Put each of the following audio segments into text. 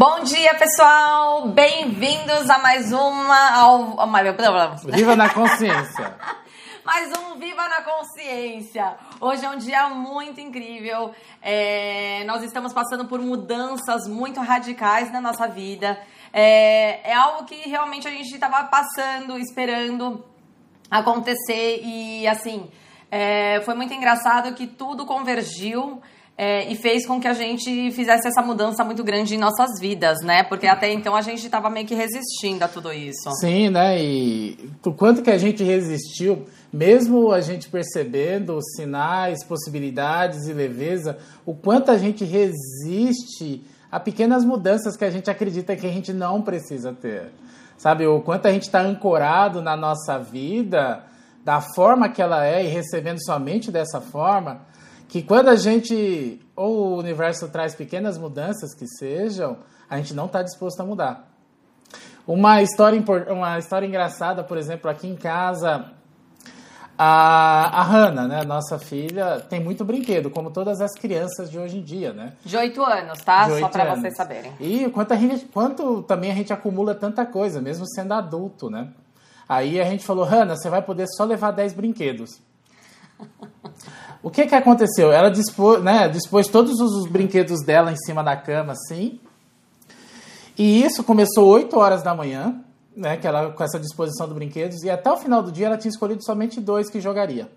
Bom dia, pessoal! Bem-vindos a mais uma. Ao, Viva na consciência! mais um Viva na Consciência! Hoje é um dia muito incrível. É, nós estamos passando por mudanças muito radicais na nossa vida. É, é algo que realmente a gente estava passando, esperando acontecer e assim. É, foi muito engraçado que tudo convergiu é, e fez com que a gente fizesse essa mudança muito grande em nossas vidas, né? Porque até então a gente estava meio que resistindo a tudo isso. Sim, né? E o quanto que a gente resistiu, mesmo a gente percebendo sinais, possibilidades e leveza, o quanto a gente resiste a pequenas mudanças que a gente acredita que a gente não precisa ter. Sabe, o quanto a gente está ancorado na nossa vida, da forma que ela é e recebendo somente dessa forma, que quando a gente, ou o universo traz pequenas mudanças que sejam, a gente não está disposto a mudar. Uma história, uma história engraçada, por exemplo, aqui em casa, a, a Hannah, né, nossa filha, tem muito brinquedo, como todas as crianças de hoje em dia, né? De oito anos, tá? Só para vocês saberem. E quanto, a gente, quanto também a gente acumula tanta coisa, mesmo sendo adulto, né? Aí a gente falou, Hannah, você vai poder só levar 10 brinquedos. O que que aconteceu? Ela dispôs, né, dispôs todos os brinquedos dela em cima da cama, assim. E isso começou 8 horas da manhã, né, que ela, com essa disposição dos brinquedos, e até o final do dia ela tinha escolhido somente dois que jogaria.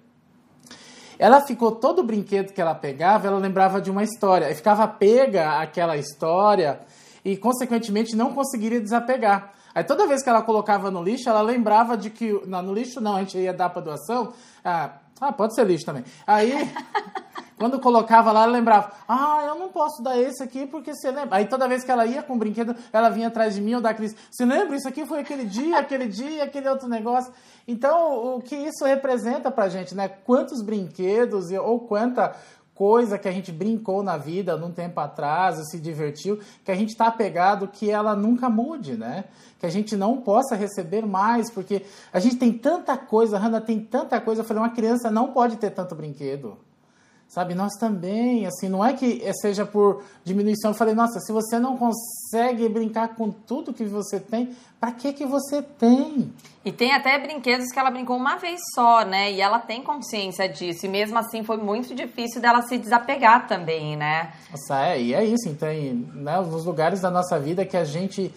Ela ficou todo o brinquedo que ela pegava, ela lembrava de uma história, e ficava pega àquela história e consequentemente não conseguiria desapegar. Aí toda vez que ela colocava no lixo, ela lembrava de que. Não, no lixo não, a gente ia dar para doação. Ah, ah, pode ser lixo também. Aí, quando colocava lá, ela lembrava: Ah, eu não posso dar esse aqui porque você lembra. Aí toda vez que ela ia com o brinquedo, ela vinha atrás de mim ou da Cris: Você lembra? Isso aqui foi aquele dia, aquele dia, aquele outro negócio. Então, o que isso representa pra gente, né? Quantos brinquedos ou quanta coisa que a gente brincou na vida num tempo atrás, se divertiu, que a gente está apegado que ela nunca mude, né? Que a gente não possa receber mais, porque a gente tem tanta coisa, Hannah tem tanta coisa. Eu falei, uma criança não pode ter tanto brinquedo. Sabe, nós também, assim, não é que seja por diminuição. Eu falei, nossa, se você não consegue brincar com tudo que você tem, para que que você tem? E tem até brinquedos que ela brincou uma vez só, né? E ela tem consciência disso. E mesmo assim foi muito difícil dela se desapegar também, né? Nossa, é, e é isso. Então, né, nos lugares da nossa vida que a gente,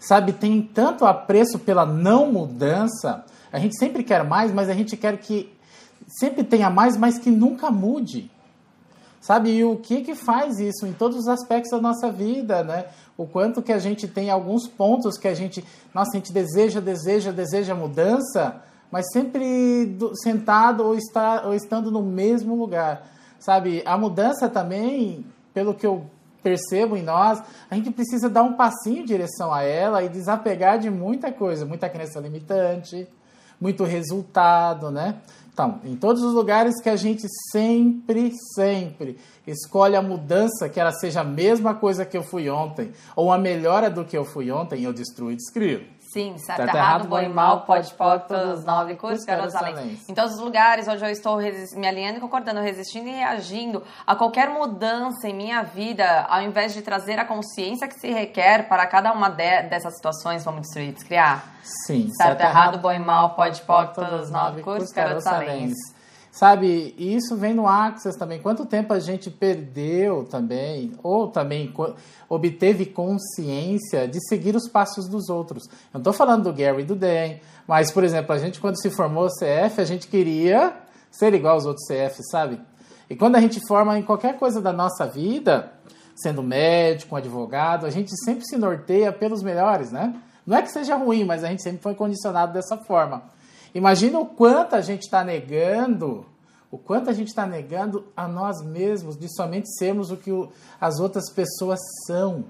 sabe, tem tanto apreço pela não mudança, a gente sempre quer mais, mas a gente quer que sempre tenha mais, mas que nunca mude. Sabe, e o que que faz isso em todos os aspectos da nossa vida, né? O quanto que a gente tem alguns pontos que a gente, nossa, a gente deseja, deseja, deseja mudança, mas sempre do, sentado ou, está, ou estando no mesmo lugar. Sabe, a mudança também, pelo que eu percebo em nós, a gente precisa dar um passinho em direção a ela e desapegar de muita coisa, muita crença limitante, muito resultado, né? Então, em todos os lugares que a gente sempre, sempre escolhe a mudança, que ela seja a mesma coisa que eu fui ontem, ou a melhora do que eu fui ontem, eu destruo e descrio. Sim, certo, tá errado, bom e mal, pode, pode, todos os nove cursos, garotos além. Em todos os lugares onde eu estou me alinhando concordando, resistindo e reagindo a qualquer mudança em minha vida, ao invés de trazer a consciência que se requer para cada uma de, dessas situações, vamos destruir descriar? Sim. Certo, certo errado, bom e mal, pode, pode, todos os nove cursos, garotos além. Sabe, isso vem no Access também. Quanto tempo a gente perdeu também, ou também obteve consciência de seguir os passos dos outros. Eu não estou falando do Gary e do Dan, mas, por exemplo, a gente quando se formou CF, a gente queria ser igual aos outros CF, sabe? E quando a gente forma em qualquer coisa da nossa vida, sendo médico, advogado, a gente sempre se norteia pelos melhores, né? Não é que seja ruim, mas a gente sempre foi condicionado dessa forma. Imagina o quanto a gente está negando, o quanto a gente está negando a nós mesmos de somente sermos o que as outras pessoas são.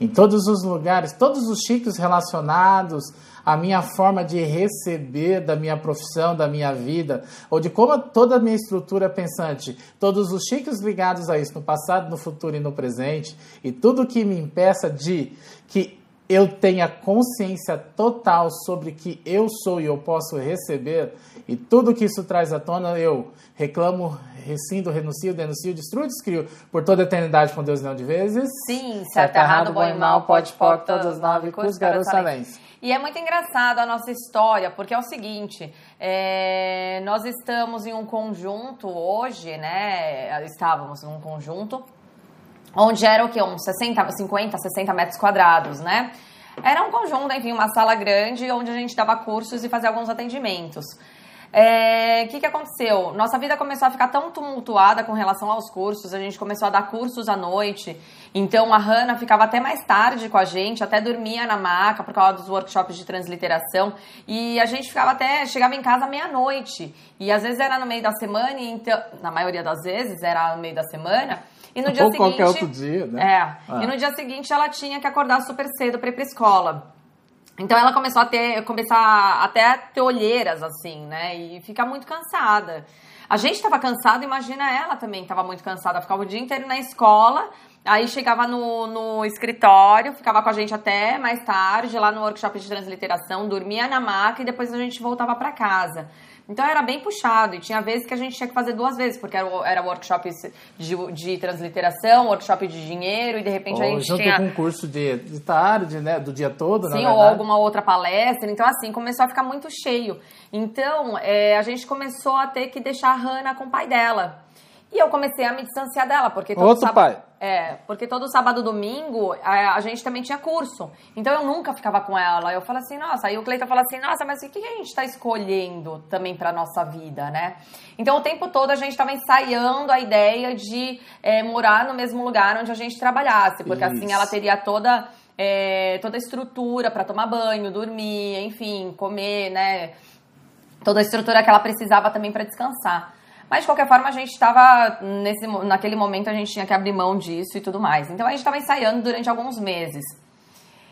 Em todos os lugares, todos os chiques relacionados à minha forma de receber da minha profissão, da minha vida, ou de como toda a minha estrutura pensante, todos os chiques ligados a isso, no passado, no futuro e no presente, e tudo que me impeça de que eu tenha consciência total sobre que eu sou e eu posso receber, e tudo que isso traz à tona, eu reclamo, rescindo, renuncio, denuncio, destruo, descrio por toda a eternidade com Deus não de vezes. Sim, certo, errado, bom e mal, pode, pode, todos os nove, cursos, garotos. E é muito engraçado a nossa história, porque é o seguinte, é, nós estamos em um conjunto hoje, né, estávamos em um conjunto, onde era o quê? Uns 60, 50, 60 metros quadrados, né? Era um conjunto, enfim, uma sala grande onde a gente dava cursos e fazia alguns atendimentos. O é, que, que aconteceu? Nossa vida começou a ficar tão tumultuada com relação aos cursos, a gente começou a dar cursos à noite, então a Hanna ficava até mais tarde com a gente, até dormia na maca por causa dos workshops de transliteração, e a gente ficava até, chegava em casa meia-noite, e às vezes era no meio da semana, então, na maioria das vezes era no meio da semana, e no dia Ou seguinte. qualquer outro dia, né? É. Ah. E no dia seguinte ela tinha que acordar super cedo para ir pra escola. Então ela começou a ter, começar até a ter olheiras, assim, né? E ficar muito cansada. A gente estava cansado, imagina ela também estava muito cansada. Ficava o dia inteiro na escola, aí chegava no, no escritório, ficava com a gente até mais tarde, lá no workshop de transliteração, dormia na maca e depois a gente voltava para casa. Então era bem puxado e tinha vezes que a gente tinha que fazer duas vezes, porque era, era workshop de, de transliteração, workshop de dinheiro e de repente a gente junto tinha... com um curso de, de tarde, né, do dia todo, Sim, ou alguma outra palestra. Então assim, começou a ficar muito cheio. Então é, a gente começou a ter que deixar a Hannah com o pai dela. E eu comecei a me distanciar dela, porque todo Outro sábado, pai. É, porque todo sábado domingo a, a, gente também tinha curso. Então eu nunca ficava com ela. Eu falo assim, nossa, aí o Cleiton fala assim, nossa, mas o que, que a gente está escolhendo também para nossa vida, né? Então o tempo todo a gente estava ensaiando a ideia de é, morar no mesmo lugar onde a gente trabalhasse, porque Isso. assim ela teria toda é, toda a estrutura para tomar banho, dormir, enfim, comer, né? Toda a estrutura que ela precisava também para descansar. Mas de qualquer forma, a gente estava nesse naquele momento a gente tinha que abrir mão disso e tudo mais. Então a gente estava ensaiando durante alguns meses.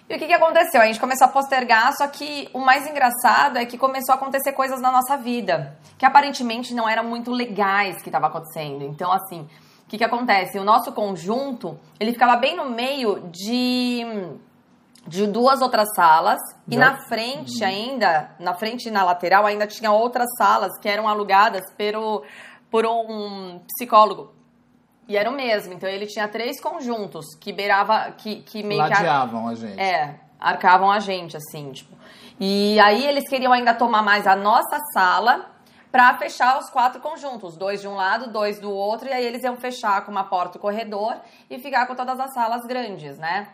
E o que, que aconteceu? A gente começou a postergar, só que o mais engraçado é que começou a acontecer coisas na nossa vida que aparentemente não eram muito legais que estava acontecendo. Então, assim, o que, que acontece? O nosso conjunto ele ficava bem no meio de de duas outras salas e na frente ainda, na frente e na lateral ainda tinha outras salas que eram alugadas pelo, por um psicólogo. E era o mesmo, então ele tinha três conjuntos que beirava, que, que meio Ladeavam que... a gente. É, arcavam a gente, assim, tipo. E aí eles queriam ainda tomar mais a nossa sala para fechar os quatro conjuntos, dois de um lado, dois do outro, e aí eles iam fechar com uma porta o corredor e ficar com todas as salas grandes, né?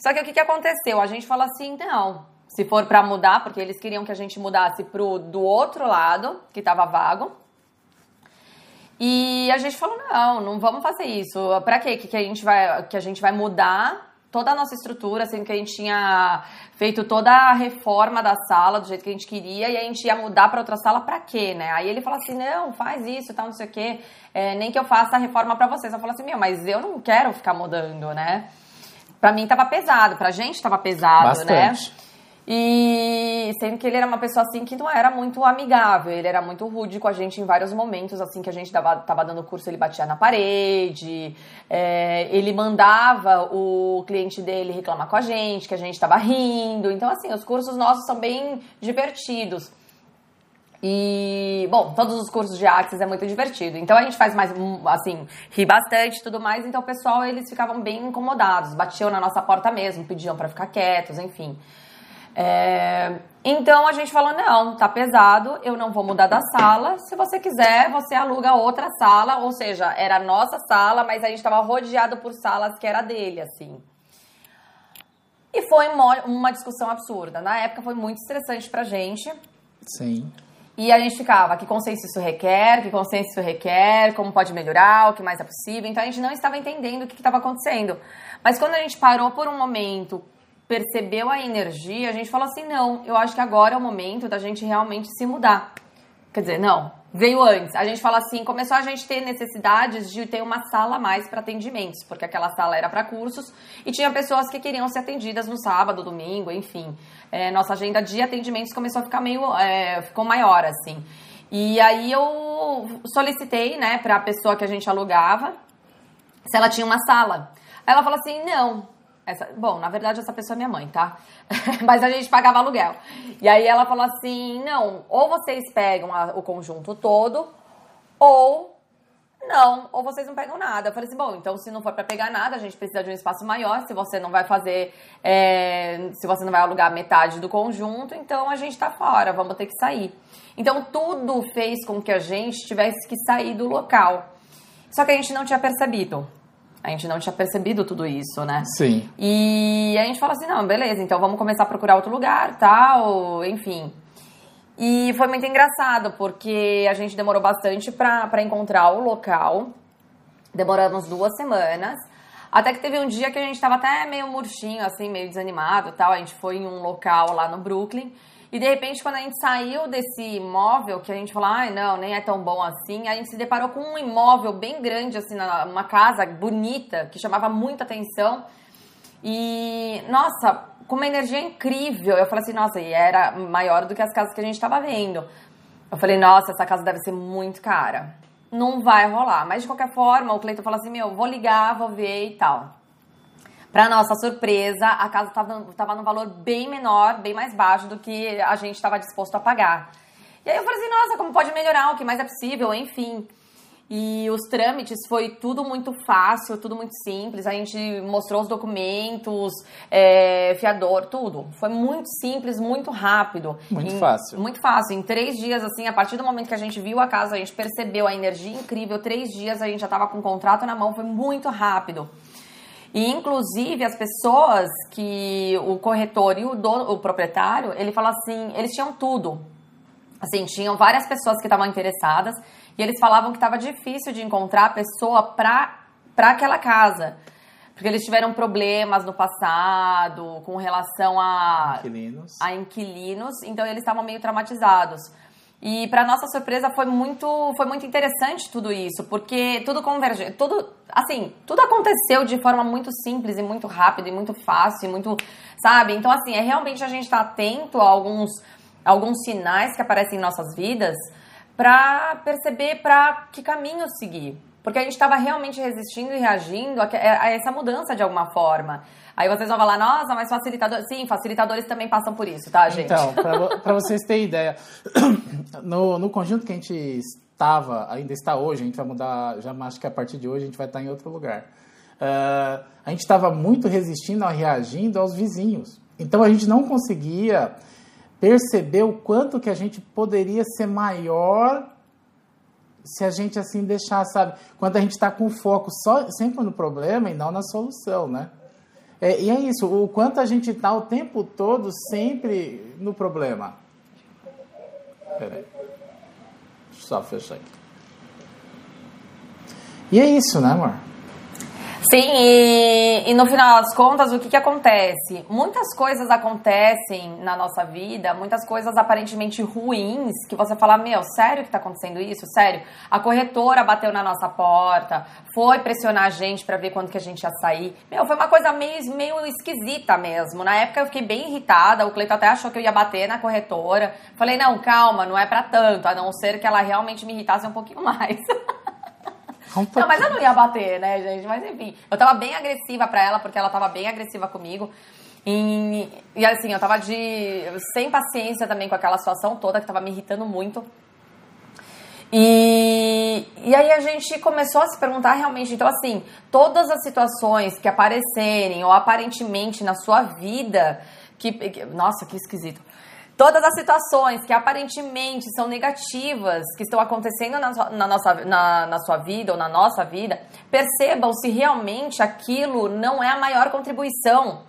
Só que o que, que aconteceu? A gente falou assim, não, se for para mudar, porque eles queriam que a gente mudasse pro do outro lado, que estava vago. E a gente falou, não, não vamos fazer isso. Para quê? Que, que, a gente vai, que a gente vai mudar toda a nossa estrutura, sendo que a gente tinha feito toda a reforma da sala do jeito que a gente queria e a gente ia mudar para outra sala para quê, né? Aí ele falou assim: não, faz isso, tal, não sei o quê, é, nem que eu faça a reforma para vocês. Eu falei assim: meu, mas eu não quero ficar mudando, né? Pra mim tava pesado, pra gente tava pesado, né? Bastante. né? E sendo que ele era uma pessoa assim que não era muito amigável, ele era muito rude com a gente em vários momentos, assim, que a gente dava, tava dando curso, ele batia na parede, é, ele mandava o cliente dele reclamar com a gente, que a gente tava rindo. Então, assim, os cursos nossos são bem divertidos. E, bom, todos os cursos de Axis é muito divertido. Então a gente faz mais, assim, ri bastante e tudo mais. Então o pessoal, eles ficavam bem incomodados, batiam na nossa porta mesmo, pediam para ficar quietos, enfim. É, então a gente falou: não, tá pesado, eu não vou mudar da sala. Se você quiser, você aluga outra sala. Ou seja, era a nossa sala, mas a gente estava rodeado por salas que era dele, assim. E foi uma discussão absurda. Na época foi muito estressante pra gente. Sim. E a gente ficava, que consenso isso requer, que consenso isso requer, como pode melhorar, o que mais é possível. Então a gente não estava entendendo o que estava acontecendo. Mas quando a gente parou por um momento, percebeu a energia, a gente falou assim: não, eu acho que agora é o momento da gente realmente se mudar. Quer dizer, não, veio antes. A gente fala assim, começou a gente ter necessidades de ter uma sala a mais para atendimentos, porque aquela sala era para cursos e tinha pessoas que queriam ser atendidas no sábado, domingo, enfim. É, nossa agenda de atendimentos começou a ficar meio, é, ficou maior assim. E aí eu solicitei, né, para a pessoa que a gente alugava, se ela tinha uma sala. Ela falou assim, não, Essa, bom, na verdade, essa pessoa é minha mãe, tá? Mas a gente pagava aluguel. E aí ela falou assim: não, ou vocês pegam a, o conjunto todo, ou não, ou vocês não pegam nada. Eu falei assim: bom, então se não for para pegar nada, a gente precisa de um espaço maior. Se você não vai fazer, é, se você não vai alugar metade do conjunto, então a gente tá fora, vamos ter que sair. Então tudo fez com que a gente tivesse que sair do local. Só que a gente não tinha percebido. A gente não tinha percebido tudo isso, né? Sim. E a gente falou assim, não, beleza, então vamos começar a procurar outro lugar, tal, enfim. E foi muito engraçado, porque a gente demorou bastante para encontrar o local. Demoramos duas semanas. Até que teve um dia que a gente tava até meio murchinho, assim, meio desanimado tal. A gente foi em um local lá no Brooklyn. E de repente, quando a gente saiu desse imóvel, que a gente falou, ai, não, nem é tão bom assim, a gente se deparou com um imóvel bem grande, assim, uma casa bonita, que chamava muita atenção. E, nossa, com uma energia incrível. Eu falei assim, nossa, e era maior do que as casas que a gente estava vendo. Eu falei, nossa, essa casa deve ser muito cara. Não vai rolar. Mas de qualquer forma, o Cleiton falou assim: meu, vou ligar, vou ver e tal. Para nossa surpresa, a casa estava num valor bem menor, bem mais baixo do que a gente estava disposto a pagar. E aí eu falei assim, nossa, como pode melhorar? O que mais é possível? Enfim. E os trâmites foi tudo muito fácil, tudo muito simples. A gente mostrou os documentos, é, fiador, tudo. Foi muito simples, muito rápido. Muito em, fácil. Muito fácil. Em três dias, assim, a partir do momento que a gente viu a casa, a gente percebeu a energia incrível. Três dias a gente já estava com o contrato na mão, foi muito rápido. E, inclusive, as pessoas que o corretor e o, dono, o proprietário, ele falou assim, eles tinham tudo. Assim, tinham várias pessoas que estavam interessadas e eles falavam que estava difícil de encontrar a pessoa para aquela casa. Porque eles tiveram problemas no passado com relação a inquilinos. a inquilinos, então eles estavam meio traumatizados. E para nossa surpresa foi muito, foi muito interessante tudo isso, porque tudo converge, tudo, assim, tudo aconteceu de forma muito simples e muito rápida e muito fácil, e muito, sabe? Então assim, é realmente a gente estar tá atento a alguns alguns sinais que aparecem em nossas vidas para perceber para que caminho seguir. Porque a gente estava realmente resistindo e reagindo a, a, essa mudança de alguma forma. Aí vocês vão falar, nossa, mas facilitadores. Sim, facilitadores também passam por isso, tá, gente? Então, para vocês terem ideia, no, no conjunto que a gente estava, ainda está hoje, a gente vai mudar, já acho que a partir de hoje a gente vai estar em outro lugar. Uh, a gente estava muito resistindo, reagindo aos vizinhos. Então a gente não conseguia perceber o quanto que a gente poderia ser maior se a gente assim deixar, sabe? Quando a gente está com foco só, sempre no problema e não na solução, né? É, e é isso, o quanto a gente está o tempo todo sempre no problema. Peraí. Só fechar aqui. E é isso, né, amor? Sim, e, e, no final das contas, o que, que acontece? Muitas coisas acontecem na nossa vida, muitas coisas aparentemente ruins, que você fala, meu, sério que tá acontecendo isso? Sério? A corretora bateu na nossa porta, foi pressionar a gente para ver quando que a gente ia sair. Meu, foi uma coisa meio, meio esquisita mesmo. Na época eu fiquei bem irritada, o Cleiton até achou que eu ia bater na corretora. Falei, não, calma, não é para tanto, a não ser que ela realmente me irritasse um pouquinho mais. Não, mas eu não ia bater, né, gente? Mas enfim, eu tava bem agressiva pra ela, porque ela tava bem agressiva comigo. E, e assim, eu tava de. sem paciência também com aquela situação toda que tava me irritando muito. E, e aí a gente começou a se perguntar realmente, então assim, todas as situações que aparecerem ou aparentemente na sua vida, que, que nossa, que esquisito todas as situações que aparentemente são negativas que estão acontecendo na, sua, na, nossa, na, na sua vida ou na nossa vida, percebam se realmente aquilo não é a maior contribuição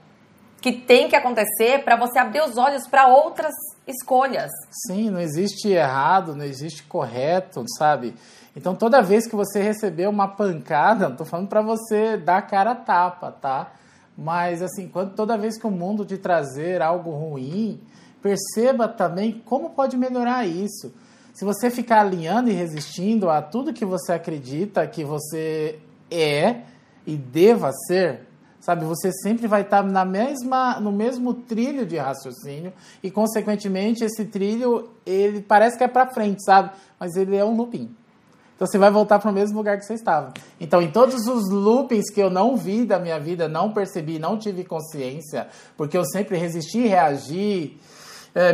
que tem que acontecer para você abrir os olhos para outras escolhas. Sim, não existe errado, não existe correto, sabe? Então toda vez que você receber uma pancada, não tô falando para você dar a cara a tapa, tá? Mas assim, quando toda vez que o mundo te trazer algo ruim, perceba também como pode melhorar isso. Se você ficar alinhando e resistindo a tudo que você acredita que você é e deva ser, sabe, você sempre vai estar na mesma, no mesmo trilho de raciocínio e, consequentemente, esse trilho ele parece que é para frente, sabe, mas ele é um looping. Então você vai voltar para o mesmo lugar que você estava. Então, em todos os loopings que eu não vi da minha vida, não percebi, não tive consciência, porque eu sempre resisti, reagi,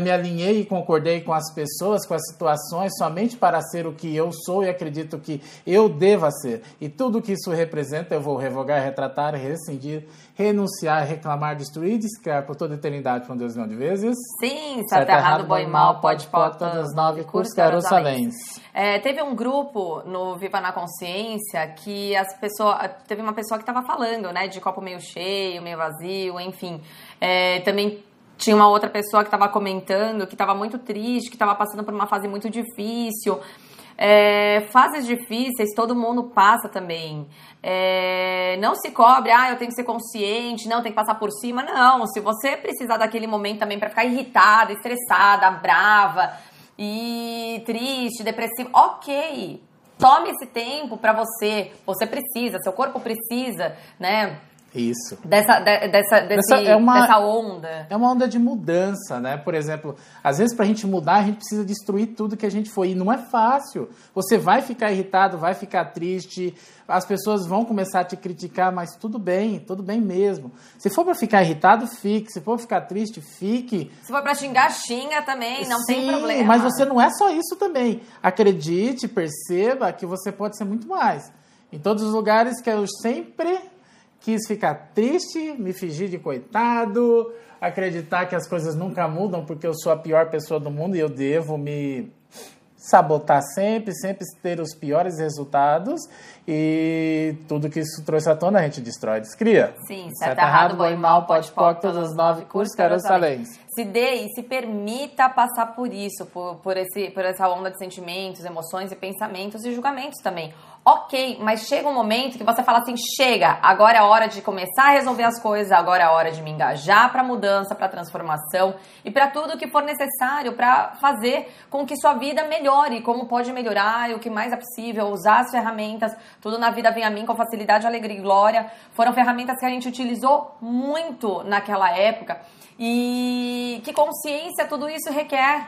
me alinhei e concordei com as pessoas, com as situações, somente para ser o que eu sou e acredito que eu deva ser. E tudo que isso representa, eu vou revogar, retratar, rescindir, renunciar, reclamar, destruir descriar por toda a eternidade com Deus não de vezes. Sim, certo, errado, bom e mal, pode, pode, todas as nove, cursos, Jerusalém. É, teve um grupo no Viva na Consciência que as pessoas. Teve uma pessoa que estava falando, né, de copo meio cheio, meio vazio, enfim. É, também tinha uma outra pessoa que estava comentando que estava muito triste, que estava passando por uma fase muito difícil. É, fases difíceis todo mundo passa também. É, não se cobre, ah, eu tenho que ser consciente, não, tem que passar por cima. Não, se você precisar daquele momento também para ficar irritada, estressada, brava e triste, depressiva, ok. Tome esse tempo para você. Você precisa, seu corpo precisa, né? Isso. Dessa, de, dessa, desse, é uma, dessa onda. É uma onda de mudança, né? Por exemplo, às vezes para a gente mudar, a gente precisa destruir tudo que a gente foi. E não é fácil. Você vai ficar irritado, vai ficar triste, as pessoas vão começar a te criticar, mas tudo bem, tudo bem mesmo. Se for para ficar irritado, fique. Se for ficar triste, fique. Se for para xingar, xinga também, não Sim, tem problema. Mas você não é só isso também. Acredite, perceba que você pode ser muito mais. Em todos os lugares que eu sempre quis ficar triste, me fingir de coitado, acreditar que as coisas nunca mudam porque eu sou a pior pessoa do mundo e eu devo me sabotar sempre, sempre ter os piores resultados e tudo que isso trouxe à tona a gente destrói, descria. Sim, certo, certo errado, bom e mal, pode, pode, todos os nove cursos, quero salens. Se dê e se permita passar por isso, por, por, esse, por essa onda de sentimentos, emoções e pensamentos e julgamentos também. Ok, mas chega um momento que você fala assim: chega, agora é hora de começar a resolver as coisas, agora é hora de me engajar para mudança, para transformação e para tudo que for necessário para fazer com que sua vida melhore, como pode melhorar o que mais é possível, usar as ferramentas. Tudo na vida vem a mim com facilidade, alegria e glória. Foram ferramentas que a gente utilizou muito naquela época e que consciência tudo isso requer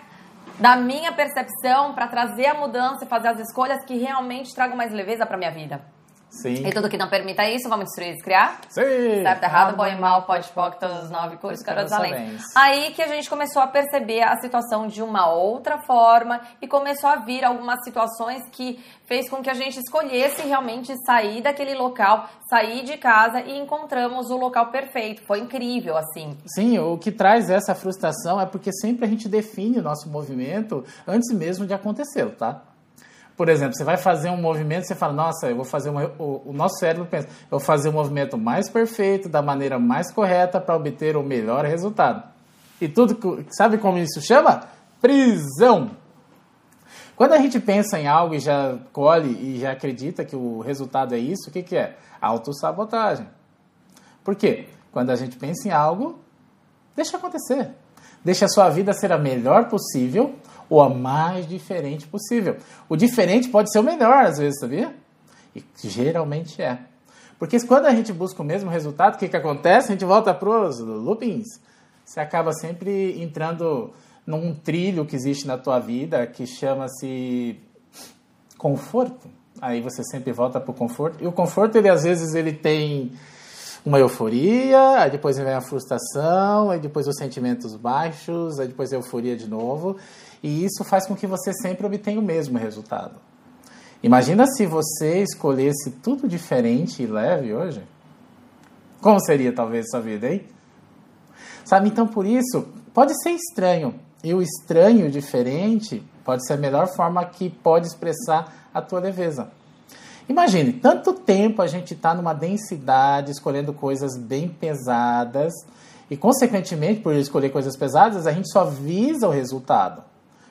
da minha percepção para trazer a mudança e fazer as escolhas que realmente tragam mais leveza para minha vida. Sim. E tudo que não permita isso, vamos destruir e descriar? Sim. Certo, errado, bom e mal, pode, pode, todos os nove cursos, caras além. Aí que a gente começou a perceber a situação de uma outra forma e começou a vir algumas situações que fez com que a gente escolhesse realmente sair daquele local, sair de casa e encontramos o local perfeito. Foi incrível, assim. Sim, o que traz essa frustração é porque sempre a gente define o nosso movimento antes mesmo de acontecer, tá? Por exemplo, você vai fazer um movimento, você fala, nossa, eu vou fazer uma, o, o nosso cérebro pensa, eu vou fazer o movimento mais perfeito, da maneira mais correta para obter o melhor resultado. E tudo, sabe como isso chama? Prisão. Quando a gente pensa em algo e já colhe e já acredita que o resultado é isso, o que, que é? Autossabotagem. Por quê? Quando a gente pensa em algo, deixa acontecer. Deixa a sua vida ser a melhor possível ou a mais diferente possível. O diferente pode ser o melhor, às vezes, sabia? E geralmente é. Porque quando a gente busca o mesmo resultado, o que, que acontece? A gente volta para os loopings. Você acaba sempre entrando num trilho que existe na tua vida que chama-se conforto. Aí você sempre volta para o conforto. E o conforto, ele às vezes, ele tem uma euforia, aí depois vem a frustração, aí depois os sentimentos baixos, aí depois a euforia de novo. E isso faz com que você sempre obtenha o mesmo resultado. Imagina se você escolhesse tudo diferente e leve hoje. Como seria talvez sua vida, hein? Sabe, então por isso, pode ser estranho. E o estranho diferente pode ser a melhor forma que pode expressar a tua leveza. Imagine, tanto tempo a gente está numa densidade, escolhendo coisas bem pesadas, e consequentemente, por escolher coisas pesadas, a gente só visa o resultado.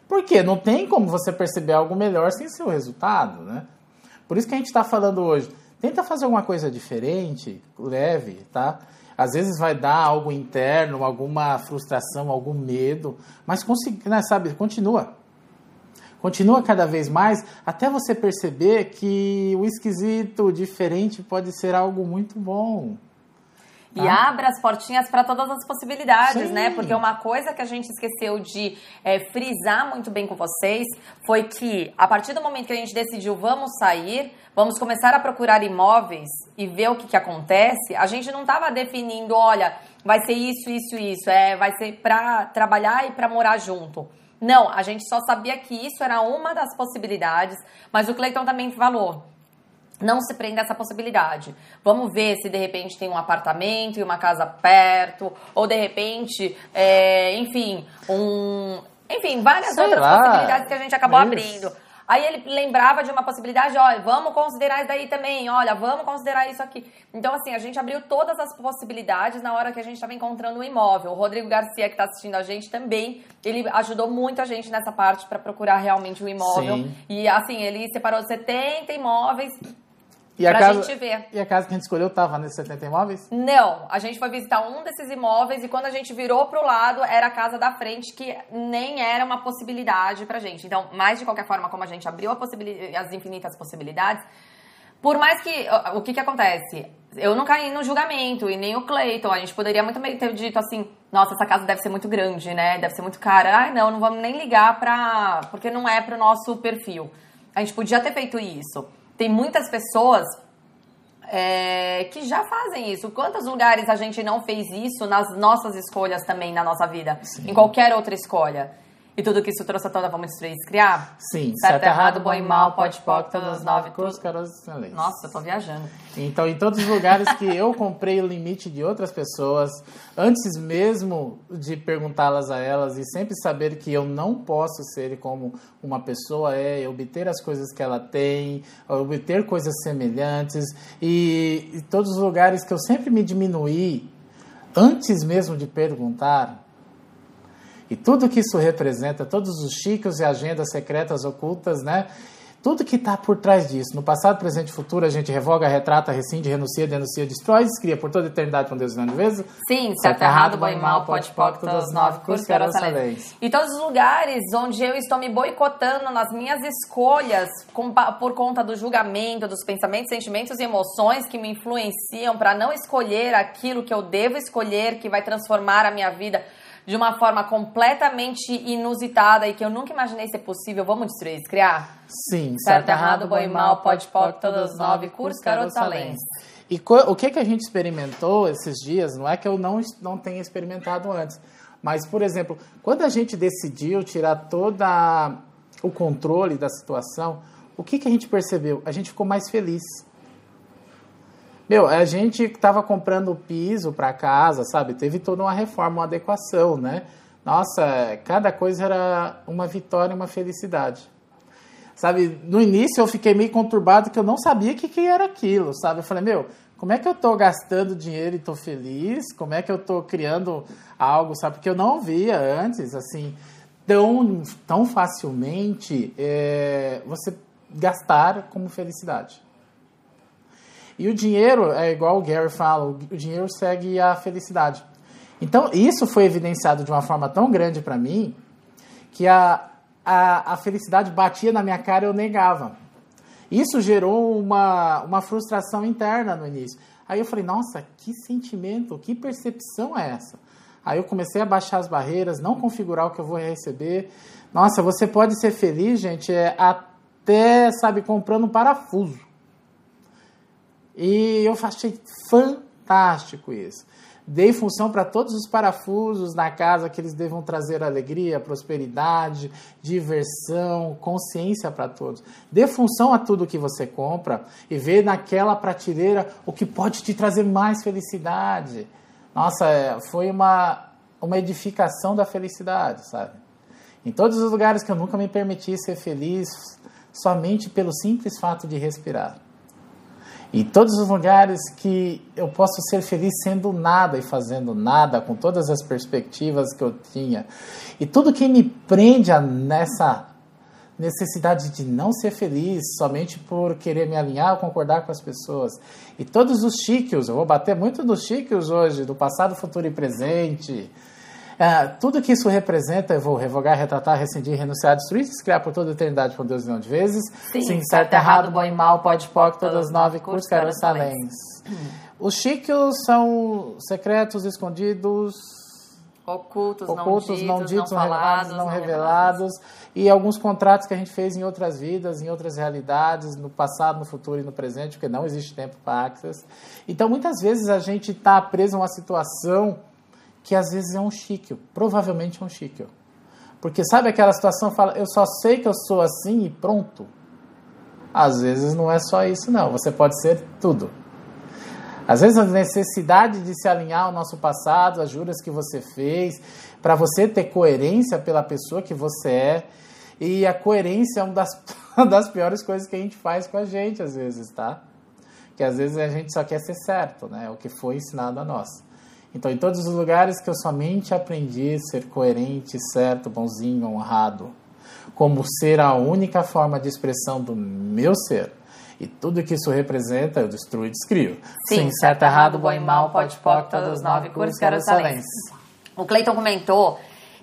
Porque não tem como você perceber algo melhor sem ser o resultado, né? Por isso que a gente está falando hoje. Tenta fazer alguma coisa diferente, leve, tá? Às vezes vai dar algo interno, alguma frustração, algum medo, mas né, sabe, continua. Continua cada vez mais até você perceber que o esquisito, diferente pode ser algo muito bom. E Ah. abre as portinhas para todas as possibilidades, Sim. né? Porque uma coisa que a gente esqueceu de é, frisar muito bem com vocês foi que, a partir do momento que a gente decidiu vamos sair, vamos começar a procurar imóveis e ver o que, que acontece, a gente não estava definindo, olha, vai ser isso, isso, isso, é, vai ser para trabalhar e para morar junto. Não, a gente só sabia que isso era uma das possibilidades, mas o Cleiton também falou. Não se prenda a essa possibilidade. Vamos ver se de repente tem um apartamento e uma casa perto, ou de repente, é, enfim, um. Enfim, várias Sei outras lá. possibilidades que a gente acabou Isso. abrindo. Aí ele lembrava de uma possibilidade, olha, vamos considerar isso daí também, olha, vamos considerar isso aqui. Então, assim, a gente abriu todas as possibilidades na hora que a gente estava encontrando um imóvel. O Rodrigo Garcia, que está assistindo a gente também, ele ajudou muito a gente nessa parte para procurar realmente um imóvel. Sim. E, assim, ele separou 70 imóveis E a, casa, gente ver. e a casa que a gente escolheu tava nesses 70 imóveis? Não, a gente foi visitar um desses imóveis e quando a gente virou pro lado, era a casa da frente, que nem era uma possibilidade pra gente. Então, mas de qualquer forma, como a gente abriu a as infinitas possibilidades, por mais que. O que que acontece? Eu não caí no julgamento, e nem o Cleiton. A gente poderia muito bem ter dito assim: nossa, essa casa deve ser muito grande, né? Deve ser muito cara. Ai, não, não vamos nem ligar pra. porque não é pro nosso perfil. A gente podia ter feito isso. Tem muitas pessoas é, que já fazem isso. Quantos lugares a gente não fez isso nas nossas escolhas também na nossa vida? Em qualquer outra escolha. E tudo que isso trouxe à tona, vamos e criar? Sim. Certo, errado, bom e mal, pode, pode, todas as nove, tudo. caroços excelentes. Nossa, eu tô viajando. Então, em todos os lugares que eu comprei o limite de outras pessoas, antes mesmo de perguntá-las a elas e sempre saber que eu não posso ser como uma pessoa é, obter as coisas que ela tem, obter coisas semelhantes, e, e todos os lugares que eu sempre me diminuí, antes mesmo de perguntar, e tudo que isso representa, todos os chicos e agendas secretas ocultas, né? Tudo que está por trás disso, no passado, presente e futuro, a gente revoga, retrata, rescinde, renuncia, denuncia, destrói, descria por toda a eternidade com Deus e não vezes. Sim, certo, errado, bom e mal, pode, pode, todas as nove, curso, quero excelência. E todos os lugares onde eu estou me boicotando nas minhas escolhas com- por conta do julgamento, dos pensamentos, sentimentos e emoções que me influenciam para não escolher aquilo que eu devo escolher, que vai transformar a minha vida de uma forma completamente inusitada e que eu nunca imaginei ser possível. Vamos destruir criar? Sim, Certo, errado, bom e mal, pode, pode, todas as nove, curso, garoto, talento. E o que, que a gente experimentou esses dias, não é que eu não, não tenha experimentado antes, mas, por exemplo, quando a gente decidiu tirar toda o controle da situação, o que, que a gente percebeu? A gente ficou mais feliz. Meu, a gente estava comprando piso para casa, sabe? Teve toda uma reforma, uma adequação, né? Nossa, cada coisa era uma vitória, uma felicidade. Sabe, no início eu fiquei meio conturbado que eu não sabia o que, que era aquilo, sabe? Eu falei, meu, como é que eu tô gastando dinheiro e tô feliz? Como é que eu tô criando algo, sabe? Porque eu não via antes, assim, tão, tão facilmente é, você gastar como felicidade. E o dinheiro, é igual o Gary fala, o dinheiro segue a felicidade. Então, isso foi evidenciado de uma forma tão grande para mim que a, a, a felicidade batia na minha cara e eu negava. Isso gerou uma, uma frustração interna no início. Aí eu falei, nossa, que sentimento, que percepção é essa? Aí eu comecei a baixar as barreiras, não configurar o que eu vou receber. Nossa, você pode ser feliz, gente, é até, sabe, comprando um parafuso. E eu achei fantástico isso. Dei função para todos os parafusos na casa que eles devam trazer alegria, prosperidade, diversão, consciência para todos. Dê função a tudo que você compra e vê naquela prateleira o que pode te trazer mais felicidade. Nossa, é, foi uma, uma edificação da felicidade, sabe? Em todos os lugares que eu nunca me permiti ser feliz, somente pelo simples fato de respirar. Em todos os lugares que eu posso ser feliz sendo nada e fazendo nada, com todas as perspectivas que eu tinha. E tudo que me prende a nessa necessidade de não ser feliz somente por querer me alinhar ou concordar com as pessoas. E todos os chiques, eu vou bater muito nos chiques hoje, do passado, futuro e presente. É, tudo que isso representa, eu vou revogar, retratar, rescindir, renunciar, destruir, se criar por toda a eternidade por Deus não de vezes. Sim, Sim certo, certo, errado, errado, bom e mal, pode, pode, todas todas nove, cursos, quero salens. Os chiquios são secretos, escondidos, Ocultos, ocultos, não ditos, não falados, não revelados, e alguns contratos que a gente fez em outras vidas, em outras realidades, no passado, no futuro e no presente, porque não existe tempo para access. Então, muitas vezes a gente está preso a uma situação que às vezes é um chiquio, provavelmente é um chiquio. Porque sabe aquela situação, fala, eu só sei que eu sou assim e pronto. Às vezes não é só isso, não. Você pode ser tudo. Às vezes a necessidade de se alinhar ao nosso passado, as juras que você fez, para você ter coerência pela pessoa que você é. E a coerência é uma das, das piores coisas que a gente faz com a gente, às vezes, tá? Que às vezes a gente só quer ser certo, né? O que foi ensinado a nós. Então, em todos os lugares que eu somente aprendi a ser coerente, certo, bonzinho, honrado, como ser a única forma de expressão do meu ser, e tudo que isso representa, eu destruo e descrio. Sim, certo, errado, bom e mal, pode, pode, todos os nove cursos, quero excelência. O Cleiton comentou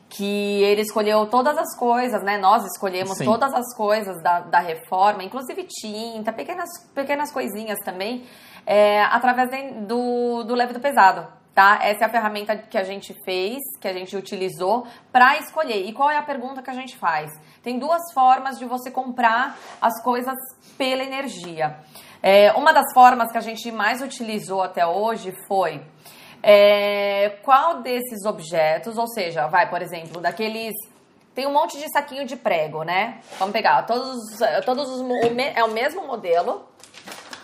que ele escolheu todas as coisas, né? Nós escolhemos Sim. todas as coisas da, da reforma, inclusive tinta, pequenas, pequenas coisinhas também, é, através de- do, do leve do pesado. Tá? Essa é a ferramenta que a gente fez, que a gente utilizou para escolher. E qual é a pergunta que a gente faz? Tem duas formas de você comprar as coisas pela energia. É, uma das formas que a gente mais utilizou até hoje foi é, qual desses objetos, ou seja, vai, por exemplo, daqueles. Tem um monte de saquinho de prego, né? Vamos pegar todos, os- todos os. mo- o É o mesmo modelo.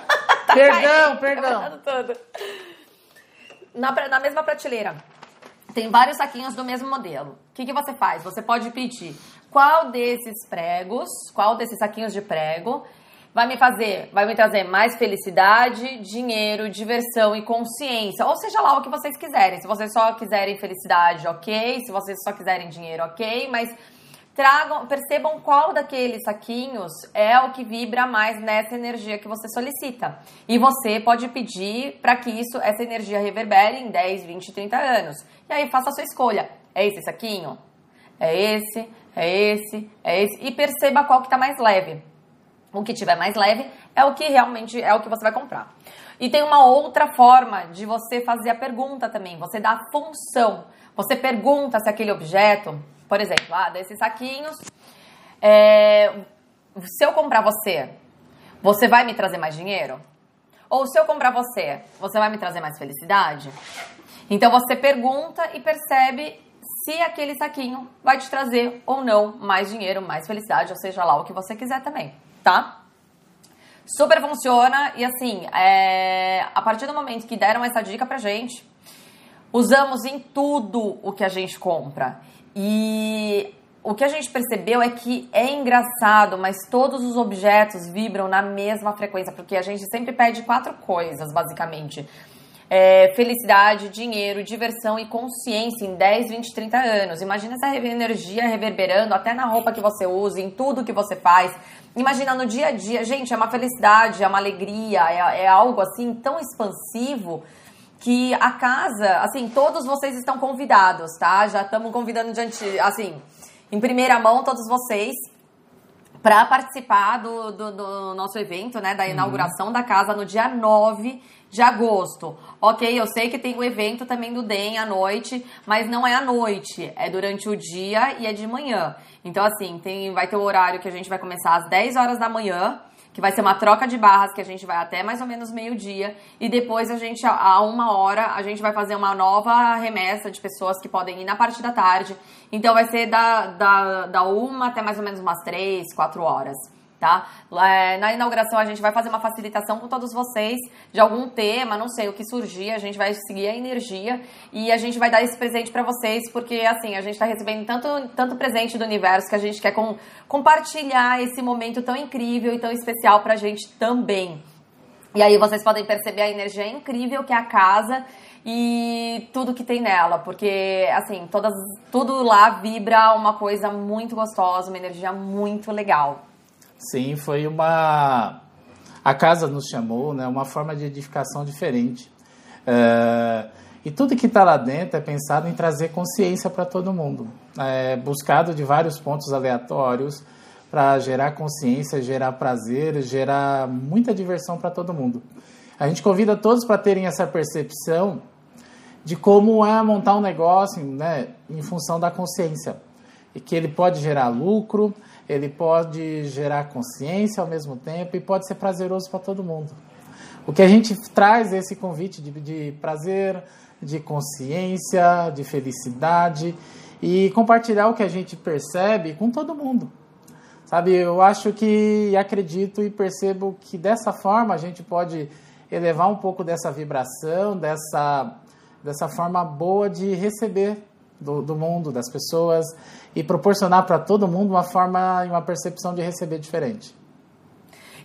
Perdão, Tá perdão. caindo tudo. Na, na mesma prateleira. Tem vários saquinhos do mesmo modelo. O que, que você faz? Você pode pedir qual desses pregos, qual desses saquinhos de prego vai me fazer, vai me trazer mais felicidade, dinheiro, diversão e consciência. Ou seja lá o que vocês quiserem. Se vocês só quiserem felicidade, ok. Se vocês só quiserem dinheiro, ok. Mas tragam, percebam qual daqueles saquinhos é o que vibra mais nessa energia que você solicita. E você pode pedir para que isso, essa energia reverbere em 10, 20, 30 anos. E aí faça a sua escolha. É esse saquinho? É esse? É esse? É esse? E perceba qual que está mais leve. O que tiver mais leve é o que realmente é o que você vai comprar. E tem uma outra forma de você fazer a pergunta também. Você dá a função. Você pergunta se aquele objeto, por exemplo, ah, desses saquinhos, é, se eu comprar você, você vai me trazer mais dinheiro? Ou se eu comprar você, você vai me trazer mais felicidade? Então você pergunta e percebe se aquele saquinho vai te trazer ou não mais dinheiro, mais felicidade, ou seja lá o que você quiser também, tá? Super funciona e assim, é, a partir do momento que deram essa dica pra gente, usamos em tudo o que a gente compra. E o que a gente percebeu é que é engraçado, mas todos os objetos vibram na mesma frequência, porque a gente sempre pede quatro coisas, basicamente. É, felicidade, dinheiro, diversão e consciência em 10, 20, 30 anos. Imagina essa energia reverberando até na roupa que você usa, em tudo que você faz. Imagina no dia a dia. Gente, é uma felicidade, é uma alegria, é, é algo assim tão expansivo que a casa, assim, todos vocês estão convidados, tá? Já estamos convidando diante, assim, em primeira mão todos vocês para participar do, do, do nosso evento, né, da inauguração da casa no dia 9 de agosto. Ok, eu sei que tem o evento também do DEM à noite, mas não é à noite, é durante o dia e é de manhã. Então, assim, tem, vai ter o horário que a gente vai começar às 10 horas da manhã, que vai ser uma troca de barras que a gente vai até mais ou menos meio-dia, e depois a gente, a uma hora, a gente vai fazer uma nova remessa de pessoas que podem ir na parte da tarde. Então vai ser da, da, da uma até mais ou menos umas três, quatro horas. Tá? Lá, Na inauguração a gente vai fazer uma facilitação com todos vocês de algum tema, não sei o que surgir, a gente vai seguir a energia e a gente vai dar esse presente para vocês, porque assim, a gente tá recebendo tanto, tanto presente do universo que a gente quer com, compartilhar esse momento tão incrível e tão especial pra gente também. E aí vocês podem perceber a energia incrível que é a casa e tudo que tem nela, porque assim, todas, tudo lá vibra uma coisa muito gostosa, uma energia muito legal. Sim, foi uma. A casa nos chamou, né? Uma forma de edificação diferente. É, E tudo que está lá dentro é pensado em trazer consciência para todo mundo, é buscado de vários pontos aleatórios para gerar consciência, gerar prazer, gerar muita diversão para todo mundo. A gente convida todos para terem essa percepção de como é montar um negócio né, em função da consciência. E que ele pode gerar lucro, ele pode gerar consciência ao mesmo tempo e pode ser prazeroso para todo mundo. O que a gente traz é esse convite de, de prazer, de consciência, de felicidade e compartilhar o que a gente percebe com todo mundo. Sabe, eu acho que acredito e percebo que dessa forma a gente pode elevar um pouco dessa vibração, dessa, dessa forma boa de receber do, do mundo, das pessoas e proporcionar para todo mundo uma forma e uma percepção de receber diferente.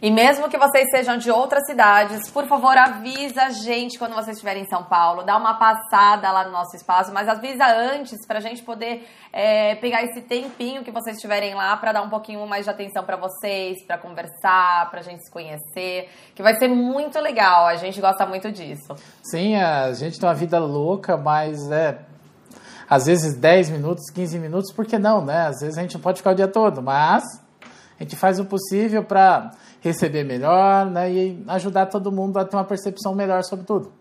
E mesmo que vocês sejam de outras cidades, por favor, avisa a gente quando vocês estiverem em São Paulo. Dá uma passada lá no nosso espaço, mas avisa antes para a gente poder é, pegar esse tempinho que vocês estiverem lá para dar um pouquinho mais de atenção para vocês, para conversar, para a gente se conhecer, que vai ser muito legal. A gente gosta muito disso. Sim, a gente tem uma vida louca, mas é às vezes 10 minutos, 15 minutos, por que não, né? Às vezes a gente não pode ficar o dia todo, mas a gente faz o possível para receber melhor né, e ajudar todo mundo a ter uma percepção melhor sobre tudo.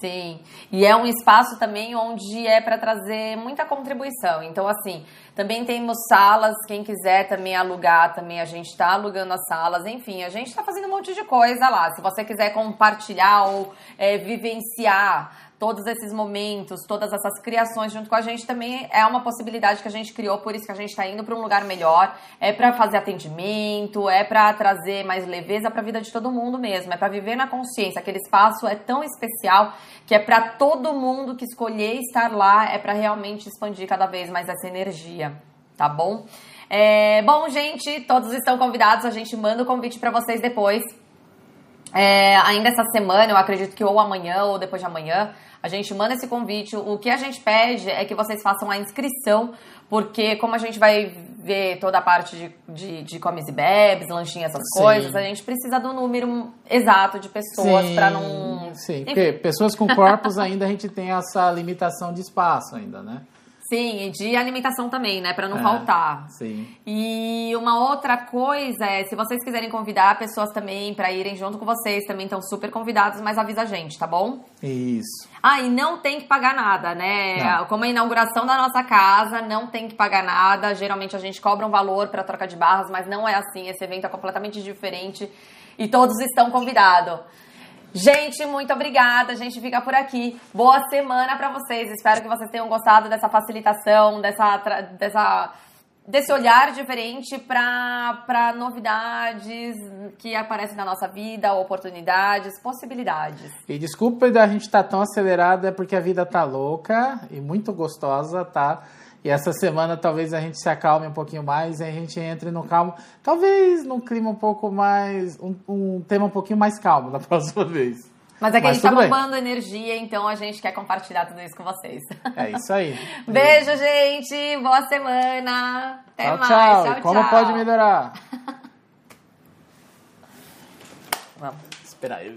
Sim, e é um espaço também onde é para trazer muita contribuição. Então, assim, também temos salas, quem quiser também alugar, também a gente está alugando as salas. Enfim, a gente está fazendo um monte de coisa lá. Se você quiser compartilhar ou é, vivenciar todos esses momentos, todas essas criações junto com a gente também é uma possibilidade que a gente criou, por isso que a gente está indo para um lugar melhor. É para fazer atendimento, é para trazer mais leveza para a vida de todo mundo mesmo, é para viver na consciência. Aquele espaço é tão especial que é para todo mundo que escolher estar lá, é para realmente expandir cada vez mais essa energia, tá bom? É, bom, gente, todos estão convidados, a gente manda o convite para vocês depois. É, ainda essa semana, eu acredito que ou amanhã ou depois de amanhã, a gente manda esse convite. O que a gente pede é que vocês façam a inscrição, porque como a gente vai ver toda a parte de, de, de comes e bebes, lanchinhos, essas sim. coisas, a gente precisa do número exato de pessoas para não. Sim, porque pessoas com corpos ainda a gente tem essa limitação de espaço ainda, né? Sim, e de alimentação também, né? Para não é, faltar. Sim. E uma outra coisa é, se vocês quiserem convidar pessoas também para irem junto com vocês, também estão super convidados, mas avisa a gente, tá bom? Isso. Ah, e não tem que pagar nada, né? Não. Como a inauguração da nossa casa, não tem que pagar nada. Geralmente a gente cobra um valor para troca de barras, mas não é assim. Esse evento é completamente diferente e todos estão convidados. Gente, muito obrigada. A gente fica por aqui. Boa semana para vocês. Espero que vocês tenham gostado dessa facilitação, dessa, dessa desse olhar diferente para novidades que aparecem na nossa vida, oportunidades, possibilidades. E desculpa da gente estar tá tão acelerado, é porque a vida tá louca e muito gostosa, tá? E essa semana talvez a gente se acalme um pouquinho mais e a gente entre no calmo, talvez num clima um pouco mais, um, um tema um pouquinho mais calmo da próxima vez. Mas é que Mas a gente tá bombando bem. energia, então a gente quer compartilhar tudo isso com vocês. É isso aí. Beijo, gente. Boa semana. Até tchau, mais. Tchau, tchau. Como tchau. pode melhorar? Vamos. Esperar eu.